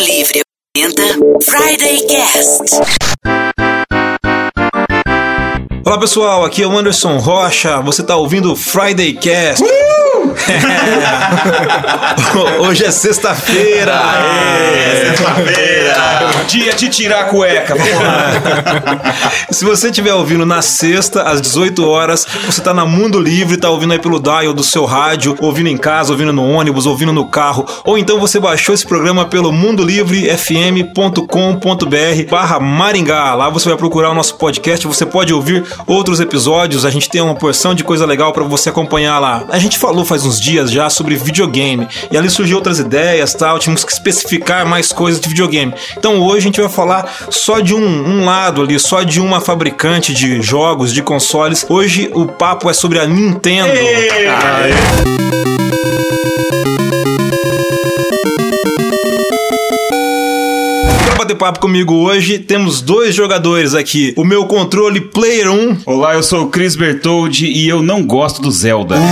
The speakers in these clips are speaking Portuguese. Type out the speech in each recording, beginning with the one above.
Livre apresenta Friday Cast. Olá pessoal, aqui é o Anderson Rocha. Você tá ouvindo Friday Cast. Hoje é sexta-feira. Sexta-feira! Dia de tirar a cueca, vamos lá. Se você estiver ouvindo na sexta, às 18 horas, você tá na Mundo Livre, tá ouvindo aí pelo dial do seu rádio, ouvindo em casa, ouvindo no ônibus, ouvindo no carro, ou então você baixou esse programa pelo mundolivrefm.com.br barra Maringá. Lá você vai procurar o nosso podcast, você pode ouvir outros episódios, a gente tem uma porção de coisa legal para você acompanhar lá. A gente falou faz uns dias já sobre videogame, e ali surgiu outras ideias, tal, tínhamos que especificar mais coisas de videogame. Então hoje a gente vai falar só de um, um lado ali, só de uma fabricante de jogos, de consoles. Hoje o papo é sobre a Nintendo. Pra bater papo comigo hoje, temos dois jogadores aqui. O meu controle Player 1 Olá, eu sou o Chris Bertoldi e eu não gosto do Zelda.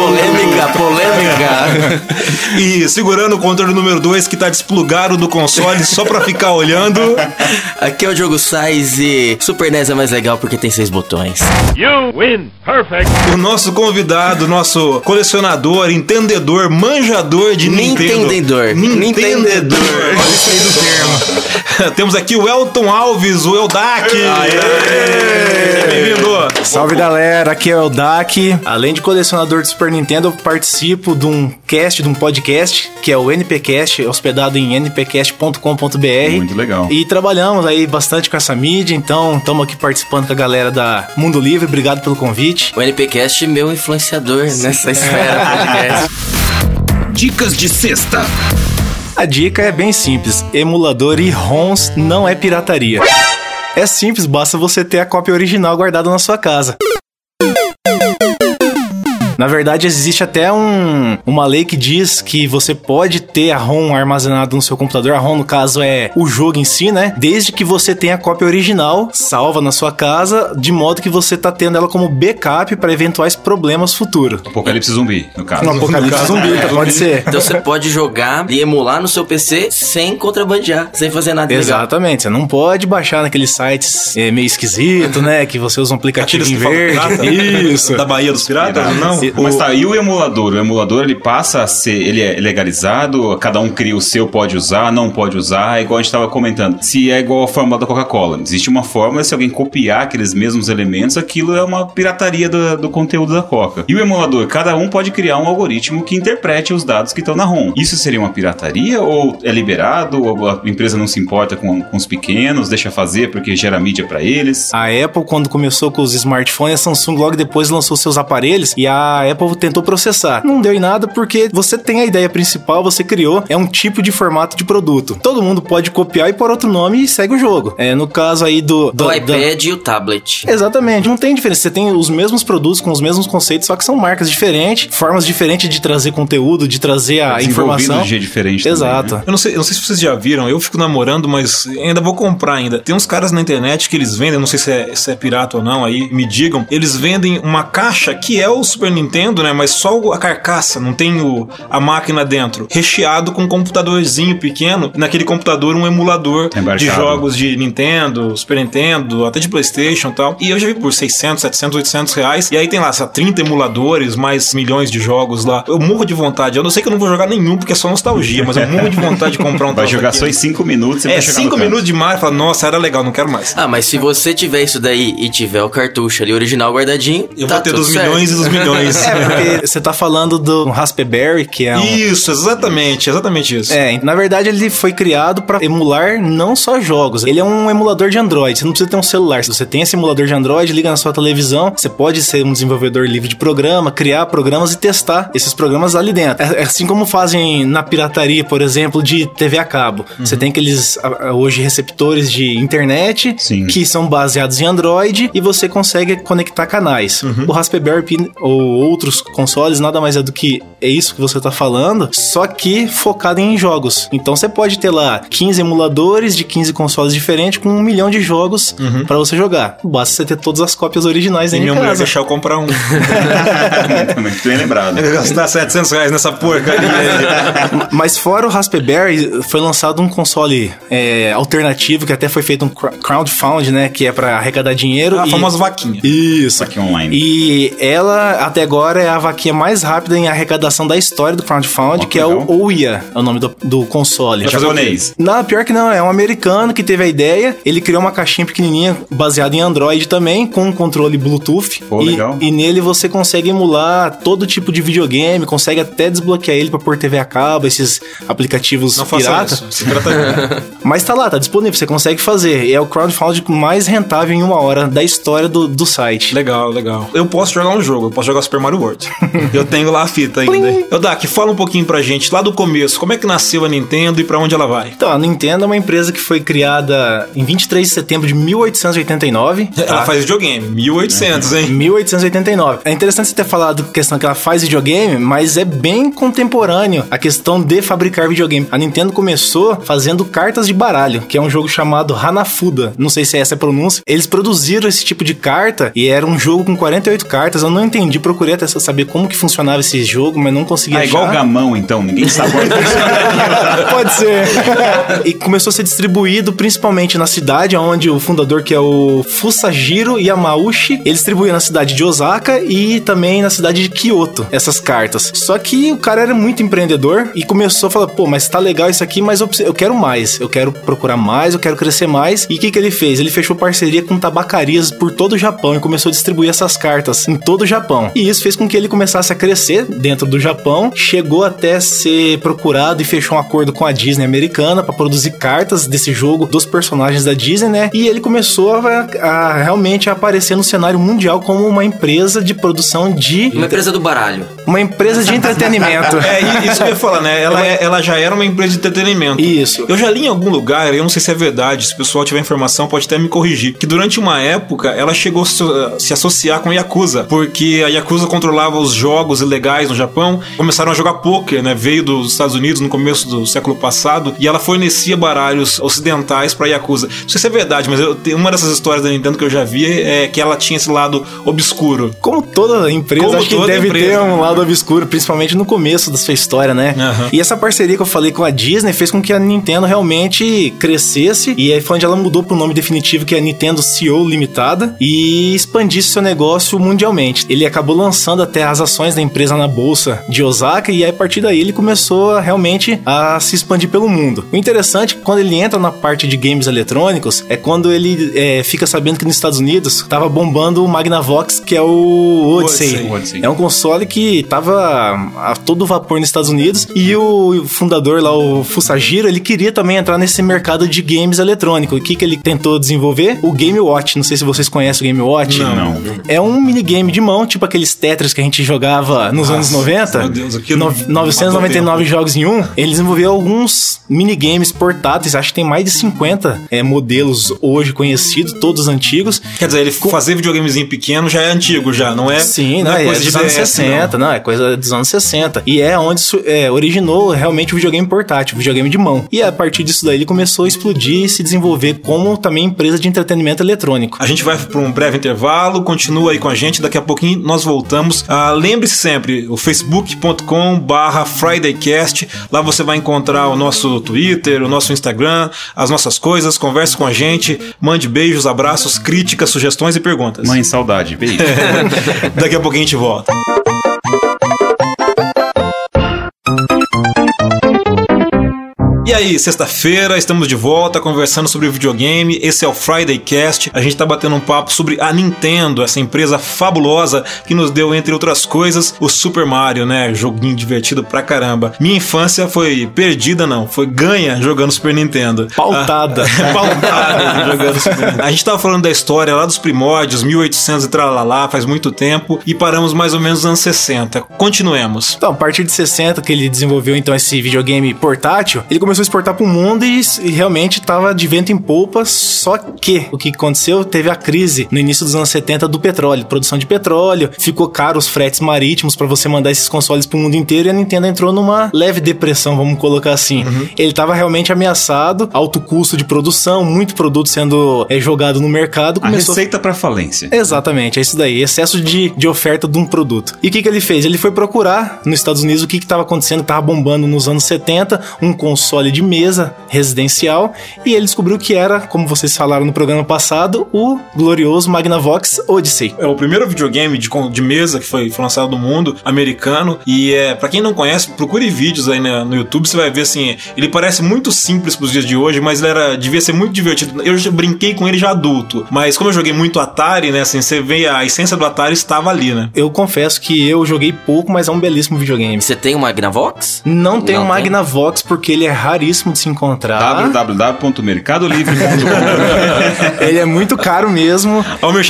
Polêmica, polêmica. e segurando o controle número 2 que tá desplugado do console só pra ficar olhando. Aqui é o Diogo Sais e Super NES é mais legal porque tem seis botões. You win. Perfect. O nosso convidado, nosso colecionador, entendedor, manjador de Nintendo. Nintendedor. Nintendedor. Olha isso aí do. Temos aqui o Elton Alves, o Eldak. Bem-vindo. Salve galera, aqui é o Dak. Além de colecionador de Super Nintendo, eu participo de um cast, de um podcast, que é o NPcast, hospedado em npcast.com.br. Muito legal. E trabalhamos aí bastante com essa mídia, então estamos aqui participando com a galera da Mundo Livre. Obrigado pelo convite. O NPcast, meu influenciador nessa esfera podcast. Dicas de sexta. A dica é bem simples: emulador e ROMs não é pirataria. É simples, basta você ter a cópia original guardada na sua casa. Na verdade, existe até um, uma lei que diz que você pode ter a ROM armazenada no seu computador. A ROM, no caso, é o jogo em si, né? Desde que você tenha a cópia original salva na sua casa, de modo que você tá tendo ela como backup para eventuais problemas futuros. Apocalipse zumbi, no caso. Um apocalipse zumbi, pode ser. Então você pode jogar e emular no seu PC sem contrabandear, sem fazer nada legal. Exatamente, você não pode baixar naqueles sites é, meio esquisito, né? Que você usa um aplicativo Aqueles em verde. pirata, Isso. Da Bahia dos Piratas? Não. Mas tá, e o emulador? O emulador ele passa a ser, ele é legalizado, cada um cria o seu, pode usar, não pode usar, igual a gente tava comentando. Se é igual a fórmula da Coca-Cola, existe uma fórmula, se alguém copiar aqueles mesmos elementos, aquilo é uma pirataria do, do conteúdo da Coca. E o emulador, cada um pode criar um algoritmo que interprete os dados que estão na ROM. Isso seria uma pirataria ou é liberado, ou a empresa não se importa com, com os pequenos, deixa fazer porque gera mídia pra eles? A Apple, quando começou com os smartphones, a Samsung logo depois lançou seus aparelhos e a Apple tentou processar. Não deu em nada porque você tem a ideia principal, você criou, é um tipo de formato de produto. Todo mundo pode copiar e pôr outro nome e segue o jogo. É, no caso aí do... do O da- iPad e o tablet. Exatamente, não tem diferença. Você tem os mesmos produtos com os mesmos conceitos, só que são marcas diferentes, formas diferentes de trazer conteúdo, de trazer a informação. de jeito diferente também, Exato. né? Eu não, sei, eu não sei se vocês já viram, eu fico namorando, mas ainda vou comprar ainda. Tem uns caras na internet que eles vendem, não sei se é, se é pirata ou não, aí me digam. Eles vendem uma caixa que é o Super Nintendo, né? Mas só a carcaça, não tem o, a máquina dentro. Recheado com um computadorzinho pequeno. Naquele computador um emulador Embarcado. de jogos de Nintendo, Super Nintendo, até de Playstation e tal. E eu já vi por 600, 700, 800 reais. E aí tem lá, sei lá, 30 emuladores, mais milhões de jogos lá. Eu morro de vontade. Eu não sei que eu não vou jogar nenhum, porque é só nostalgia, mas eu morro de vontade de comprar um Vai jogar daquele. só em 5 minutos e É, vai chegar no 5 canto. minutos de mar e fala, nossa, era legal, não quero mais. Ah, mas se você tiver isso daí e tiver o cartucho ali original guardadinho, Eu tá vou ter tudo dos certo. milhões e dos milhões. Porque você tá falando do Raspberry, que é um... Isso, exatamente, exatamente isso. É, na verdade ele foi criado pra emular não só jogos. Ele é um emulador de Android. Você não precisa ter um celular. Se você tem esse emulador de Android, liga na sua televisão, você pode ser um desenvolvedor livre de programa, criar programas e testar esses programas ali dentro. É, é assim como fazem na pirataria, por exemplo, de TV a cabo. Você tem aqueles hoje receptores de internet Sim. que são baseados em Android e você consegue conectar canais. Uhum. O Raspberry Pi ou outros consoles nada mais é do que é isso que você tá falando, só que focado em jogos. Então você pode ter lá 15 emuladores de 15 consoles diferentes com um milhão de jogos pra você jogar. Basta você ter todas as cópias originais Uhum. E dentro minha mulher casa. deixar eu comprar um. Muito bem lembrado. Eu gastar 700 reais nessa porcaria. aí. Mas fora o Raspberry, foi lançado um console é, alternativo, que até foi feito um crowdfund, né? Que é pra arrecadar dinheiro. A e- famosa vaquinha. Isso. Aqui online. E ela, até agora, é a vaquinha mais rápida em arrecadação da história do crowdfund, Ó, que é legal. o Ouya, é o nome do, do console. Quê? Japonês. Não, pior que não, é um americano que teve a ideia. Ele criou uma caixinha pequenininha baseada em Android também, com um controle Bluetooth. Pô, e, legal. e nele você consegue emular todo tipo de videogame, consegue até desbloquear ele pra pôr TV a cabo, esses aplicativos Não pirata. isso. Se Mas tá lá, tá disponível, você consegue fazer. E é o crowdfunding mais rentável em uma hora da história do, do site. Legal, legal. Eu posso jogar um jogo, eu posso jogar Super Mario World. eu tenho lá a fita ainda. Eu Dak, fala um pouquinho pra gente, lá do começo, como é que nasceu a Nintendo e pra onde ela vai? Então, a Nintendo é uma empresa que foi criada em 23 de setembro de 1889. Ela tá? faz videogame, 1800, hein? 1889. É interessante você ter falado questão que ela faz videogame, mas é bem contemporâneo a questão de fabricar videogame. A Nintendo começou fazendo cartas de baralho, que é um jogo chamado Hanafuda. Não sei se é essa a pronúncia. Eles produziram esse tipo de carta e era um jogo com 48 cartas. Eu não entendi, procurei até saber como que funcionava esse jogo, mas não consegui Ah, achar. igual o gamão, então. Ninguém sabe onde Pode ser. e começou a ser distribuído principalmente na cidade, onde o fundador, que é o Fusajiro Yamauchi, ele distribuía na cidade de Osaka e também na cidade de Kyoto, essas cartas. Só que o cara era muito empreendedor e começou a falar, pô, mas tá legal isso aqui, mas eu, preciso- eu quero mais, eu quero procurar mais, eu quero crescer mais. E o que que ele fez? Ele fechou parceria com tabacarias por todo o Japão e começou a distribuir essas cartas em todo o Japão. E isso fez com que ele começasse a crescer dentro do Japão, chegou até ser procurado e fechou um acordo com a Disney americana para produzir cartas desse jogo dos personagens da Disney, né? E ele começou a, a realmente a aparecer no cenário mundial como uma empresa de produção de Uma empresa do baralho. uma empresa de entretenimento. É, isso que eu ia falar, né? Ela, é- ela já era uma empresa de entretenimento. Isso. Eu já li em algum lugar, eu não sei se é verdade, se o pessoal tiver informação pode até me corrigir, que durante uma época ela chegou a se associar com a Yakuza, porque a Yakuza controlava os jogos ilegais no Japão, começaram a jogar poker, né? Veio dos Estados Unidos no começo do século passado e ela fornecia baralhos ocidentais pra Yakuza. Não sei se é verdade, mas eu, tenho- uma dessas histórias da Nintendo que eu já vi é que ela tinha esse lado obscuro. Como toda empresa, Como acho que deve empresa, ter um lado obscuro, principalmente no começo da sua história, né? Aham. E essa parceria que eu falei com a Disney fez com que a Nintendo realmente crescesse, e aí foi onde ela mudou pro nome definitivo, que é a Nintendo CEO Limitada, e expandisse seu negócio mundialmente. Ele acabou lançando até as ações da empresa na bolsa de Osaka, e aí a partir daí ele começou a, realmente a se expandir pelo mundo. O interessante é quando ele entra na parte de games eletrônicos, é quando ele é, fica sabendo que nos Estados Unidos tava bombando o Magnavox, que é o Odyssey. Odyssey. É um console que tava a todo vapor nos Estados Unidos e o fundador lá, o Fusajiro, ele queria também entrar nesse mercado de games eletrônicos. O que, que ele tentou desenvolver? O Game Watch. Não sei se vocês conhecem o Game Watch. Não. É um minigame de mão, tipo aqueles Tetris que a gente jogava nos Nossa, anos 90. meu Deus, aquilo No- matou 999 jogos em um. Ele desenvolveu alguns minigames portáteis. Acho que tem mais de 50 é, modelos hoje conhecidos, todos antigos. Quer dizer, ele fazer videogamezinho pequeno já é antigo, já, não é? Sim, não não, é, coisa dos de anos DS, 60, não. é coisa dos anos 60. E é onde é, originou realmente o videogame portátil, o videogame de mão. E a partir disso daí ele começou a explodir e se desenvolver como também empresa de entretenimento eletrônico. A gente vai para um breve intervalo, continua aí com a gente, daqui a pouquinho nós voltamos. Ah, Lembre-se sempre, o facebook.com barra FridayCast, lá você vai encontrar o nosso Twitter, o nosso Instagram, as nossas coisas, converse com a gente, mande beijos, abraços, críticas, sugestões e perguntas. Mãe, saudade. Beijo. daqui a pouquinho a gente volta. E aí, sexta-feira, estamos de volta conversando sobre videogame. Esse é o Friday Cast. A gente tá batendo um papo sobre a Nintendo, essa empresa fabulosa que nos deu, entre outras coisas, o Super Mario, né? Joguinho divertido pra caramba. Minha infância foi perdida, não, foi ganha jogando Super Nintendo. Pautada. Ah, pautada jogando Super Nintendo. A gente tava falando da história lá dos primórdios, 1800 e tralalá, faz muito tempo, e paramos mais ou menos nos anos 60. Continuemos. Então, a partir de 60 que ele desenvolveu então esse videogame portátil, ele começou começou a exportar pro mundo e, e realmente tava de vento em polpa, só que o que aconteceu, teve a crise no início dos anos 70 do petróleo, produção de petróleo, ficou caro os fretes marítimos para você mandar esses consoles pro mundo inteiro e a Nintendo entrou numa leve depressão, vamos colocar assim. Ele tava realmente ameaçado, alto custo de produção, muito produto sendo é, jogado no mercado, A começou receita pra falência. Exatamente, é isso daí, excesso de, de oferta de um produto. E o que, que ele fez? Ele foi procurar nos Estados Unidos o que estava acontecendo, estava bombando nos anos 70, um console de mesa residencial, e ele descobriu que era, como vocês falaram no programa passado, o glorioso Magnavox Odyssey. É o primeiro videogame de, de mesa que foi, foi lançado no mundo, americano. E é, para quem não conhece, procure vídeos aí na- no YouTube, você vai ver assim. Ele parece muito simples pros dias de hoje, mas ele era, devia ser muito divertido. Eu já brinquei com ele já adulto. Mas como eu joguei muito Atari, né? Assim, você vê a essência do Atari estava ali, né? Eu confesso que eu joguei pouco, mas é um belíssimo videogame. Você tem um Magnavox? Não tem Não o? Magnavox porque ele é raríssimo de se encontrar. www.mercadolivre.com ele é muito caro mesmo. Ó, o meu.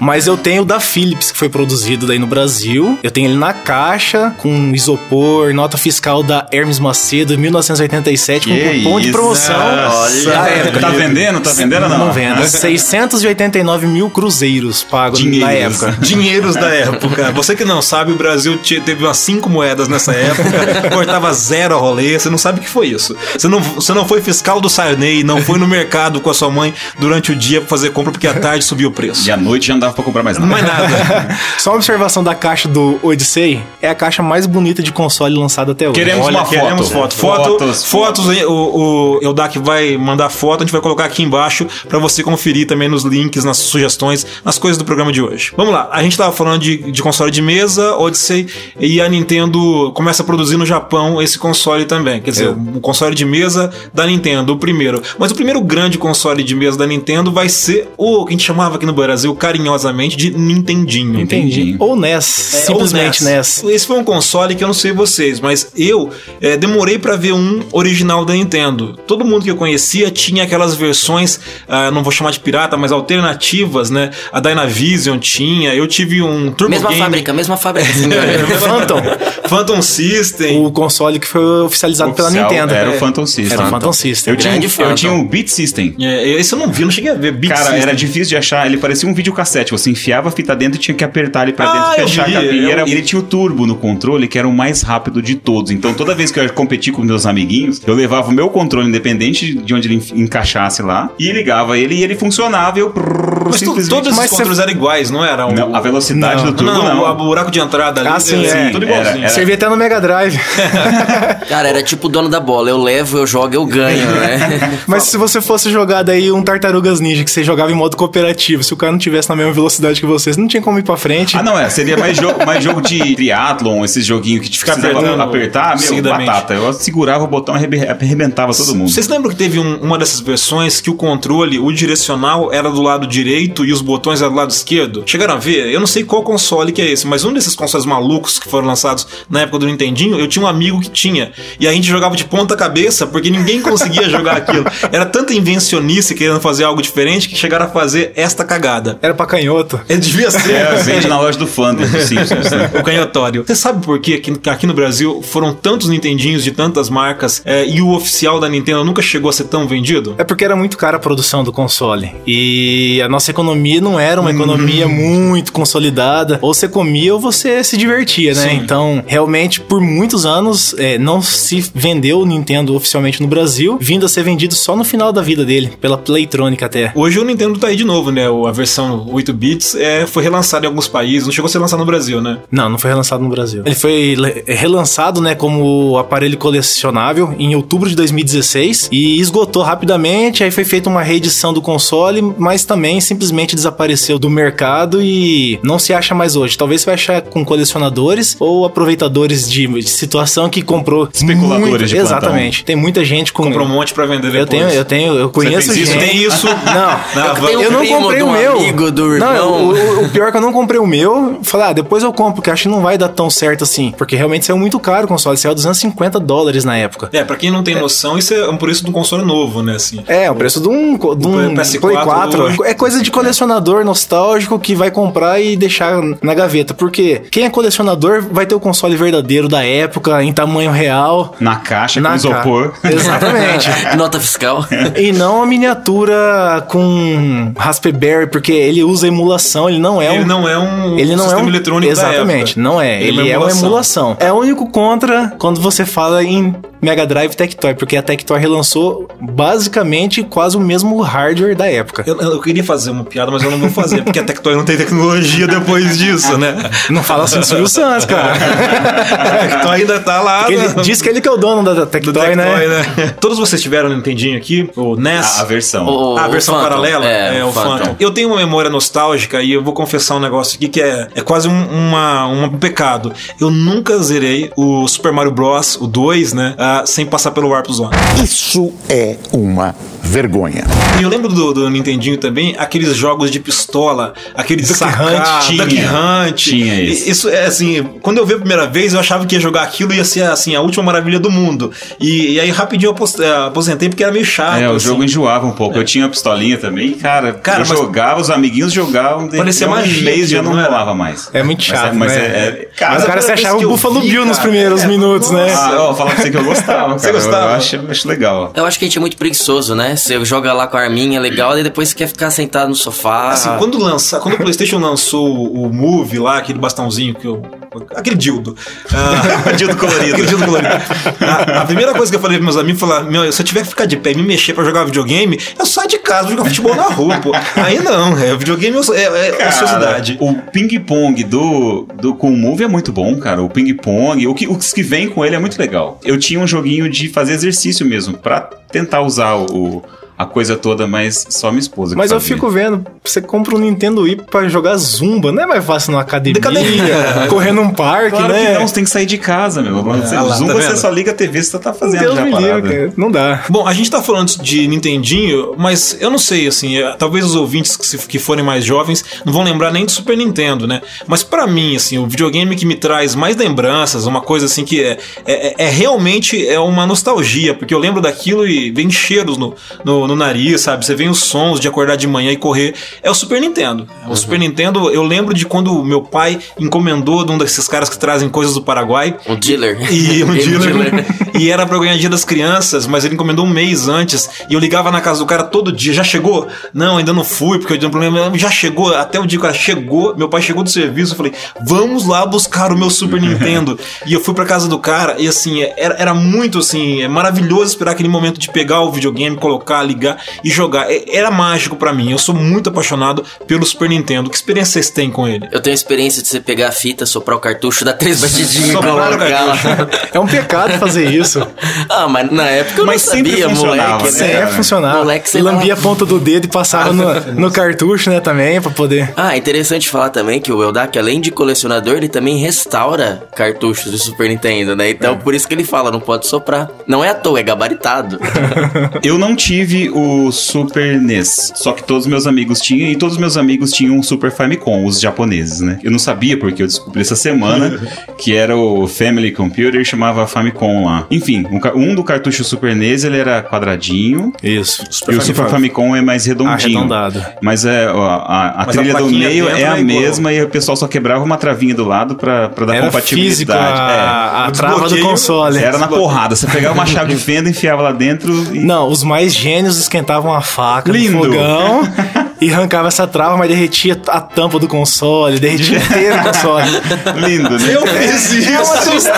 Mas eu tenho o da Philips, que foi produzido daí no Brasil. Eu tenho ele na caixa, com isopor, nota fiscal da Hermes Macedo, 1987, com Que cupom de isso? promoção. Nossa. Da época. Tá vendendo? Tá vendendo ou não? Não vendo. 689 mil cruzeiros pagos na época. Dinheiros da época. Você que não sabe, o Brasil te- teve umas cinco moedas nessa época, cortava zero a rolê, você não sabe o que foi isso. Você não, você não foi fiscal do Sarney, não foi no mercado com a sua mãe durante o dia pra fazer compra porque à tarde subiu o preço. E à noite já não dava pra comprar mais nada. Mais nada. Só uma observação da caixa do Odyssey, é a caixa mais bonita de console lançada até hoje. Queremos Olha, uma queremos foto. foto. Foto, Fotos, fotos, aí, o, o Eudak vai mandar foto, a gente vai colocar aqui embaixo pra você conferir também nos links, nas sugestões, nas coisas do programa de hoje. Vamos lá, a gente tava falando de, de console de mesa, Odyssey, e a Nintendo começa a produzir no Japão esse console também. Quer dizer, o console de mesa da Nintendo, o primeiro. Mas o primeiro grande console de mesa da Nintendo vai ser o que a gente chamava aqui no Brasil carinhosamente de Nintendinho. Entendi. Ou NES, É, simplesmente ou NES. Esse foi um console que eu não sei vocês, mas eu é, demorei pra ver um original da Nintendo. Todo mundo que eu conhecia tinha aquelas versões, ah, não vou chamar de pirata, mas alternativas, né? A Dynavision tinha, eu tive um Turbo Mesma Game, fábrica, mesma fábrica. senhor. Phantom, Phantom System. o console que foi oficializado pela Oficial Nintendo. Era É. o Phantom System. Era o Phantom System. Eu tinha, eu Phantom. tinha um Beat System. É, esse eu não vi, eu não cheguei a ver. Beat Cara, System. era difícil de achar. Ele parecia um videocassete. Você enfiava a fita dentro e tinha que apertar ele pra Ah, dentro, eu fechar vi, a capinha. eu- E era- Ele tinha o turbo no controle, que era o mais rápido de todos. Então, toda vez que eu ia competir com meus amiguinhos, eu levava o meu controle, independente de onde ele encaixasse lá, e ligava ele e ele funcionava e eu prrr, Mas simplesmente... todos você- controles eram iguais, não era? O- Não, a velocidade Não. do turbo não, não. o buraco de entrada ali. Ah, sim, é. tudo Era- igualzinho. era- Servia até no Mega Drive. Cara, era tipo o dono da bola. Eu levo, eu jogo, eu ganho, né? Mas se você fosse jogar daí um Tartarugas Ninja que você jogava em modo cooperativo, se o cara não tivesse na mesma velocidade que você, você não tinha como ir pra frente. Ah, não, é. Seria mais jogo, mais jogo de triatlon, esses joguinhos que te precisava apertando apertar, meu, batata. Eu segurava o botão e arrebe- arrebentava todo mundo. Vocês lembram que teve um- uma dessas versões que o controle, o direcional, era do lado direito e os botões eram do lado esquerdo? Chegaram a ver? Eu não sei qual console que é esse, mas um desses consoles malucos que foram lançados na época do Nintendinho, eu tinha um amigo que tinha. E a gente jogava de ponta cabeça porque ninguém conseguia jogar aquilo. Era tanta invencionice querendo fazer algo diferente que chegaram a fazer esta cagada. Era pra canhoto. Ele devia ser. É, vende na loja do Fandom Simpsons, né? O canhotório. Você sabe por que aqui, aqui no Brasil foram tantos Nintendinhos de tantas marcas é, e o oficial da Nintendo nunca chegou a ser tão vendido? É porque era muito cara a produção do console. E a nossa economia não era uma economia Uhum. muito consolidada. Ou você comia ou você se divertia, né? Sim. Então, realmente, por muitos anos, é, não se vendeu o Nintendo oficialmente no Brasil, vindo a ser vendido só no final da vida dele, pela Playtronic até. Hoje o Nintendo tá aí de novo, né? A versão 8 bits é, foi relançada em alguns países, não chegou a ser lançado no Brasil, né? Não, não foi relançado no Brasil. Ele foi relançado, né, como aparelho colecionável em outubro de 2016 e esgotou rapidamente. Aí foi feita uma reedição do console, mas também simplesmente desapareceu do mercado e não se acha mais hoje. Talvez você vai achar com colecionadores ou aproveitadores de, de situação que comprou Especuladores muito- de plantão. Exatamente. Tem muita gente com Comprou um monte pra vender eu depois. tenho, eu tenho eu conheço fez isso? gente. Tem isso. Não, Na Eu van. tenho- eu não primo comprei o um meu. amigo do não, irmão. o, o- o pior é que eu não comprei o meu. Falei, ah, depois eu compro, porque acho que não vai dar tão certo assim. Porque realmente saiu muito caro o console. Saiu 250 dólares na época. É, pra quem não tem noção, isso é um preço de um console novo, né? Assim. É, o preço de um, de um PS4 Play 4. hoje. É coisa de colecionador nostálgico que vai comprar e deixar na gaveta. Porque quem é colecionador vai ter o console verdadeiro da época, em tamanho real. Na caixa, Na com isopor. Exatamente. Nota fiscal. e não a miniatura com Raspberry, porque ele usa emulação, ele não é Ele um. não é um Ele não sistema é um eletrônico da Exatamente, não é. Ele, é uma emulação. É o único contra quando você fala em Mega Drive Tectoy, porque a Tectoy relançou basicamente quase o mesmo hardware da época. Eu, eu queria fazer uma piada, mas eu não vou fazer, porque a Tectoy não tem tecnologia depois disso, né? Não fala assim do Silvio Santos, cara. A Tectoy ainda tá lá. Porque ele no- diz que ele que é o dono da do Tectoy, Tectoy, né? né? Todos vocês tiveram o Nintendinho aqui, o NES. A, a versão. O- a versão Phantom. paralela É, o o Phantom. Phantom. Eu tenho uma memória nostálgica e eu vou confessar um negócio aqui que é, é quase um, uma, um pecado. Eu nunca zerei o Super Mario Bros. o 2, né? Sem passar pelo Warp Zone. Isso é uma vergonha. E eu lembro do, do Nintendinho também, aqueles jogos de pistola, aquele Duck sacar, Hunt. Tinha. Duck Hunt. Tinha esse. Isso é assim, quando eu vi a primeira vez, eu achava que ia jogar aquilo ia ser assim, a última maravilha do mundo. E, e aí rapidinho eu eh, aposentei porque era meio chato. É, o assim. jogo enjoava um pouco. Eu tinha a pistolinha também, cara. Cara, eu mas- jogava, os amiguinhos jogavam. Parecia um magia mês já não rolava mais. É muito chato, Mas, é, mas né? é, é- cara, Mas o cara se achava que o Buffalo Bill nos primeiros é, minutos, né? Ah, ó, falar pra você que eu gostava, cara. Você gostava? Eu, acho, acho legal. Eu acho que a gente é muito preguiçoso, né? Você joga lá com a arminha legal, e depois você quer ficar sentado no sofá. Assim, quando lança, quando o PlayStation lançou o o Move lá, aquele bastãozinho que eu. Aquele dildo. Ah, dildo colorido. aquele dildo colorido. A, a primeira coisa que eu falei pros meus amigos foi: meu, se eu tiver que ficar de pé e me mexer pra jogar videogame, eu saio de casa, vou jogar futebol na rua, pô. Aí não, é, videogame é, é, é ociosidade. O ping-pong do, do com o Move é muito bom, cara. O ping-pong, o que, os que vem com ele é muito legal. Eu tinha um joguinho de fazer exercício mesmo, pra tentar usar o, a coisa toda, mas só minha esposa. que Mas eu fazia. fico vendo, você compra um Nintendo Wii pra jogar Zumba, não é mais fácil numa academia, academia. correr num parque, Claro né? que não, você tem que sair de casa, meu. Você, Ah lá, Zoom, tá você só liga a TV, você tá fazendo Deus já a me parada. livre, cara. não dá. Bom, a gente tá falando de Nintendinho, mas eu não sei, assim, é, talvez os ouvintes que, se- que forem mais jovens não vão lembrar nem do Super Nintendo, né? Mas pra mim, assim, o videogame que me traz mais lembranças, uma coisa assim que é, é, é realmente é uma nostalgia, porque eu lembro daquilo e vem cheiros no, no, no nariz, sabe? Você vem os sons de acordar de manhã e correr. É o Super Nintendo. O Super Nintendo, eu lembro de quando meu pai encomendou de um desses caras que trazem coisas do Paraguai. Um dealer. E um Game dealer. e era pra ganhar dia das crianças, mas ele encomendou um mês antes. E eu ligava na casa do cara todo dia. Já chegou? Não, ainda não fui, porque eu tinha um problema. Já chegou. Até o dia que o cara chegou, meu pai chegou do serviço. Eu falei, vamos lá buscar o meu Super Nintendo. E eu fui pra casa do cara. E assim, era, era muito assim, é maravilhoso esperar aquele momento de pegar o videogame, colocar, ligar e jogar. É- Era mágico pra mim. Eu sou muito apaixonado pelo Super Nintendo. Que experiência vocês têm com ele? Eu tenho a experiência de você pegar a fita, soprar o cartucho, dar três batidinhas e colocar lá. É um pecado fazer isso. Ah, mas na época eu Mas não sempre sabia, funcionava, moleque. né? É, cara? funcionava. Moleque, você Lambia a ponta do dedo e passava no, no cartucho, né, também, pra poder... Ah, interessante falar também que o Eldak, além de colecionador, ele também restaura cartuchos do Super Nintendo, né? Então, por isso que ele fala, não pode soprar. Não é à toa, é gabaritado. Eu não tive o Super NES, só que todos os meus amigos tinham, e todos os meus amigos tinham um Super Famicom, os japoneses, né? Eu não sabia porque eu descobri essa semana que era o Family Computer, chamava Famicom lá. Enfim, um, um do cartucho Super NES ele era quadradinho, Isso. e o Super Famicom é mais redondinho. Arredondado. Mas é, ó, a, a Mas a trilha do plaquinha meio é a é igual. mesma e o pessoal só quebrava uma travinha do lado pra, pra dar Era compatibilidade. físico É. a, a trava do console. Era na porrada. Você pegava uma chave de fenda, enfiava lá dentro e. Não, os mais gênios esquentavam a faca Lindo. no fogão e arrancava essa trava, mas derretia a tampa do console, derretia inteiro o console. Lindo, né? Eu fiz É tristeza.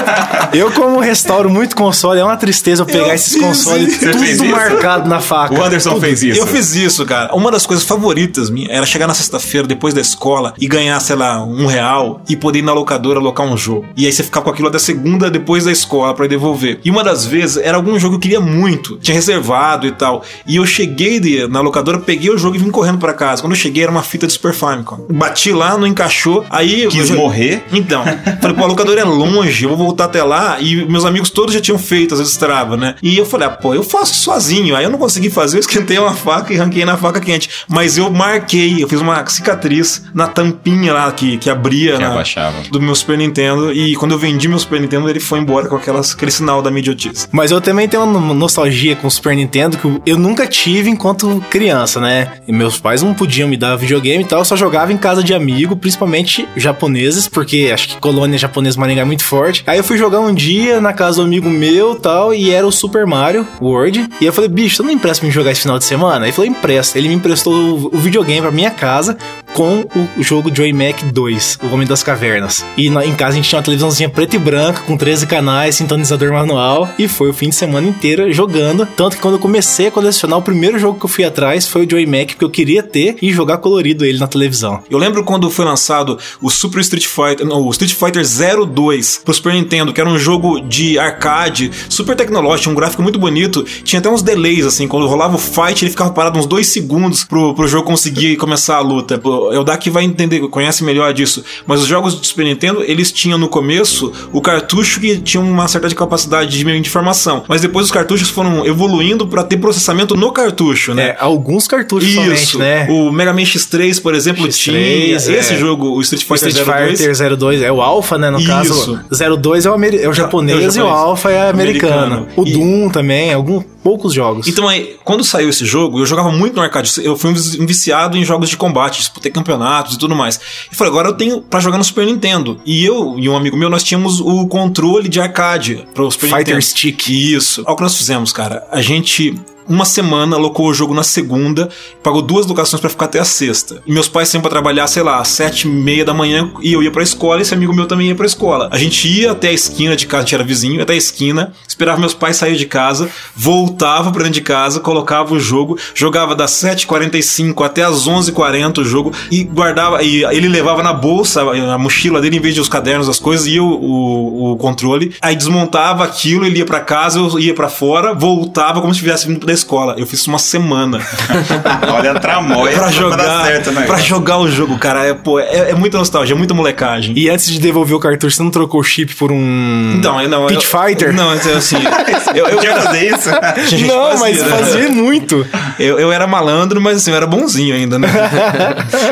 Eu, como restauro muito console, é uma tristeza eu pegar Eu esses consoles isso. Tudo isso? marcado na faca. O Anderson Tudo. fez isso. Eu fiz isso, cara. Uma das coisas favoritas minha era chegar na sexta-feira, depois da escola, e ganhar, sei lá, um real e poder ir na locadora alocar um jogo. E aí você ficar com aquilo até segunda depois da escola pra devolver. E uma das vezes era algum jogo que eu queria muito, tinha reservado e tal. E eu cheguei de- na locadora, peguei o jogo e vim correndo pra pra casa. Quando eu cheguei, era uma fita de Super Famicom. Bati lá, não encaixou. Aí. eu Quis já- morrer? Então, falei, pô, a locadora é longe, eu vou voltar até lá. E meus amigos todos já tinham feito as Strava, né? E eu falei, ah, pô, eu faço sozinho. Aí eu não consegui fazer, eu esquentei uma faca e ranquei na faca quente. Mas eu marquei, eu fiz uma cicatriz na tampinha lá que, que abria Que na- abaixava. do meu Super Nintendo. E quando eu vendi meu Super Nintendo, ele foi embora com aquelas, aquele sinal da idiotice. Mas eu também tenho uma nostalgia com o Super Nintendo que eu- eu nunca tive enquanto criança, né? E meus pais não podiam me dar videogame e tal, eu só jogava em casa de amigo, principalmente japoneses, porque acho que colônia japonesa Maringá é muito forte. Aí eu fui jogar um dia na casa do amigo meu tal, e era o Super Mario World. E eu falei, bicho, você não empresta pra me jogar esse final de semana? Ele falou, empresta. Ele me emprestou o videogame pra minha casa com o, jogo Joy Mac 2, O Homem das Cavernas. E na- em casa a gente tinha uma televisãozinha preta e branca, com 13 canais, sintonizador manual, e foi o fim de semana inteiro jogando. Tanto que quando eu comecei a colecionar, o primeiro jogo que eu fui atrás foi o Joy Mac, porque eu queria ter e jogar colorido ele na televisão. Eu lembro quando foi lançado o Super Street Fighter, não, o Street Fighter 02 pro Super Nintendo, que era um jogo de arcade, super tecnológico, um gráfico muito bonito. Tinha até uns delays, assim, quando rolava o fight, ele ficava parado uns dois segundos pro, pro jogo conseguir começar a luta. Pô, O Eldaki vai entender, conhece melhor disso. Mas os jogos do Super Nintendo, eles tinham no começo o cartucho que tinha uma certa capacidade de de informação. Mas depois os cartuchos foram evoluindo pra ter processamento no cartucho, né? É, alguns cartuchos Isso. né? O Mega Man X3, por exemplo, X3, tinha é. esse jogo, o Street O Fighter Street 02. Fighter 02 é o Alpha, né? No Isso. caso, 02 é o, ameri- é o japonês É o e o japonês. Alpha é americano. Americano. O E- Doom também, alguns poucos jogos. Então aí, quando saiu esse jogo, eu jogava muito no arcade. Eu fui um viciado em jogos de combate, disputei campeonatos e tudo mais. E falei, agora eu tenho pra jogar no Super Nintendo. E eu e um amigo meu, nós tínhamos o controle de arcade pro Super Fighter Nintendo. Stick. Isso. Olha o que nós fizemos, cara. A gente uma semana alocou o jogo na segunda, pagou duas locações pra ficar até a sexta. E meus pais sempre pra trabalhar, sei lá, às sete e meia da manhã, e eu ia pra escola, e esse amigo meu também ia pra escola. A gente ia até a esquina de casa, a gente era vizinho, até a esquina, esperava meus pais sair de casa, voltava pra dentro de casa, colocava o jogo, jogava das 7h45 até as 11h40 o jogo, e guardava, e ele levava na bolsa, a mochila dele, em vez de os cadernos, as coisas, ia o, o, o controle, aí desmontava aquilo, ele ia pra casa, eu ia pra fora, voltava como se estivesse vindo da escola. Eu fiz isso uma semana. Olha a tramóia pra jogar, certo, né? pra jogar o jogo, cara. É, pô, é, é muita nostalgia, é muita molecagem. E antes de devolver o cartucho, você não trocou o chip por um. Então, eu não. Pit eu, Fighter? Não, assim. eu, eu, Já fazer isso? Gente, não, mas né? fazia muito. Eu, eu era malandro, mas assim, eu era bonzinho ainda, né?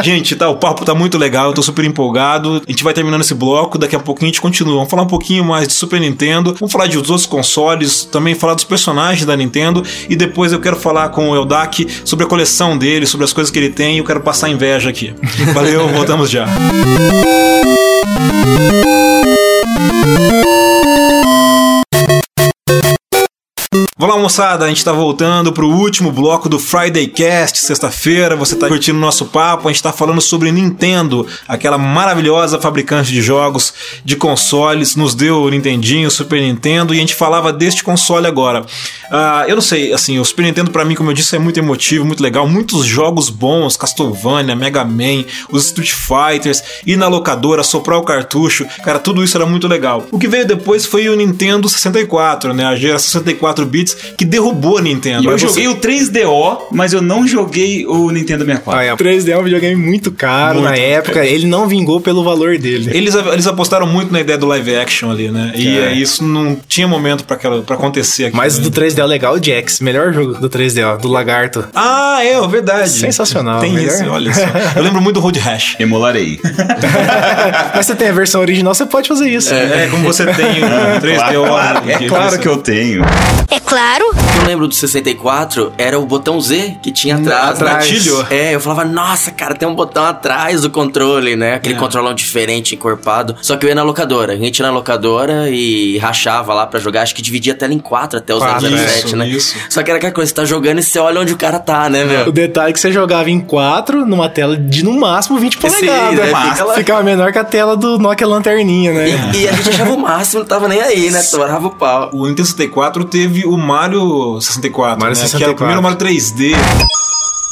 gente, tá, o papo tá muito legal, eu tô super empolgado. A gente vai terminando esse bloco, daqui a pouquinho a gente continua. Vamos falar um pouquinho mais de Super Nintendo, vamos falar de outros consoles, também falar dos personagens da Nintendo e depois eu quero falar com o Eldak sobre a coleção dele, sobre as coisas que ele tem e eu quero passar inveja aqui. Valeu, voltamos já. Vamos lá, moçada, a gente tá voltando pro último bloco do Friday Cast, sexta-feira. Você tá curtindo o nosso papo, a gente tá falando sobre Nintendo, aquela maravilhosa fabricante de jogos, de consoles, nos deu o Nintendinho, o Super Nintendo, e a gente falava deste console agora. Ah, eu não sei, assim, o Super Nintendo pra mim, como eu disse, é muito emotivo, muito legal, muitos jogos bons, Castlevania, Mega Man, os Street Fighters, ir na locadora, soprar o cartucho, cara, tudo isso era muito legal. O que veio depois foi o Nintendo 64, né, a geração 64 bits, que derrubou a Nintendo. Eu Aí você- joguei o 3DO, mas eu não joguei o Nintendo 64. Ah, é. O 3D é um videogame muito caro Muito. na época. Ele não vingou pelo valor dele. Eles, eles apostaram muito na ideia do live action ali, né? E É. é, isso não tinha momento pra, aquela, pra acontecer aqui. Mas né? do 3D é legal, o Jax. Melhor jogo do 3D, ó, do Lagarto. Ah, é, verdade. Sensacional, Tem melhor. esse, olha só. Eu lembro muito do Road Rash. Emularei. Mas você tem a versão original, você pode fazer isso. É, como você tem o 3DO. claro, é claro que eu tenho. É claro. O que eu lembro do 64 era o botão Z que tinha atrás. atrás. Gatilho. É, eu falava, nossa, cara, tem um botão atrás do controle, né? Aquele É. controlão diferente, encorpado. Só que eu ia na locadora. A gente ia na locadora e rachava lá pra jogar. Acho que dividia a tela em quatro até os Quatro, 007, isso, né? isso. Só que era aquela coisa, você tá jogando e você olha onde o cara tá, né, O meu? detalhe é que você jogava em 4 numa tela de no máximo 20 Sim, polegadas. né? Fica lá- Ficava menor que a tela do Nokia Lanterninha, né? E, e a gente achava o máximo, não tava nem aí, né? Torava o pau. O Nintendo 64 teve o Mario 64, Mario né? Que era 64. o primeiro Mario 3D.